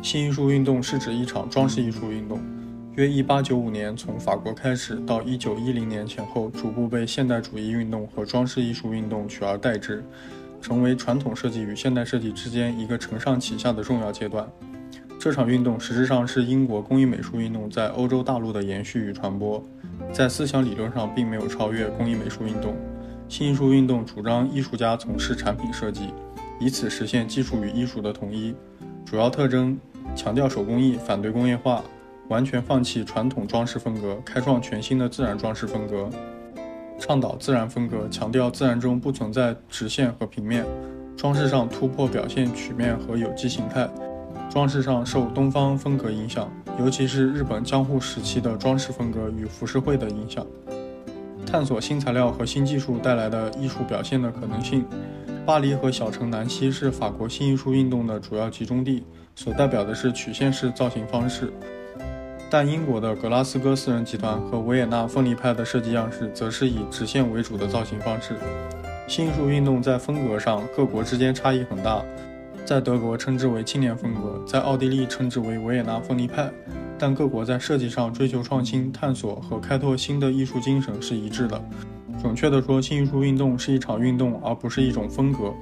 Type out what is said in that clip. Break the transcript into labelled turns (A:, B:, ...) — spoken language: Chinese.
A: 新艺术运动是指一场装饰艺术运动，约1895年从法国开始，到1910年前后，逐步被现代主义运动和装饰艺术运动取而代之，成为传统设计与现代设计之间一个承上启下的重要阶段。这场运动实质上是英国工艺美术运动在欧洲大陆的延续与传播，在思想理论上并没有超越工艺美术运动。新艺术运动主张艺术家从事产品设计，以此实现技术与艺术的统一。主要特征强调手工艺，反对工业化，完全放弃传统装饰风格，开创全新的自然装饰风格，倡导自然风格，强调自然中不存在直线和平面，装饰上突破表现曲面和有机形态。装饰上受东方风格影响，尤其是日本江户时期的装饰风格与浮世绘的影响。探索新材料和新技术带来的艺术表现的可能性。巴黎和小城南西是法国新艺术运动的主要集中地，所代表的是曲线式造型方式。但英国的格拉斯哥私人集团和维也纳分离派的设计样式则是以直线为主的造型方式。新艺术运动在风格上各国之间差异很大。在德国称之为青年风格，在奥地利称之为维也纳分离派，但各国在设计上追求创新、探索和开拓新的艺术精神是一致的。准确地说，新艺术运动是一场运动，而不是一种风格。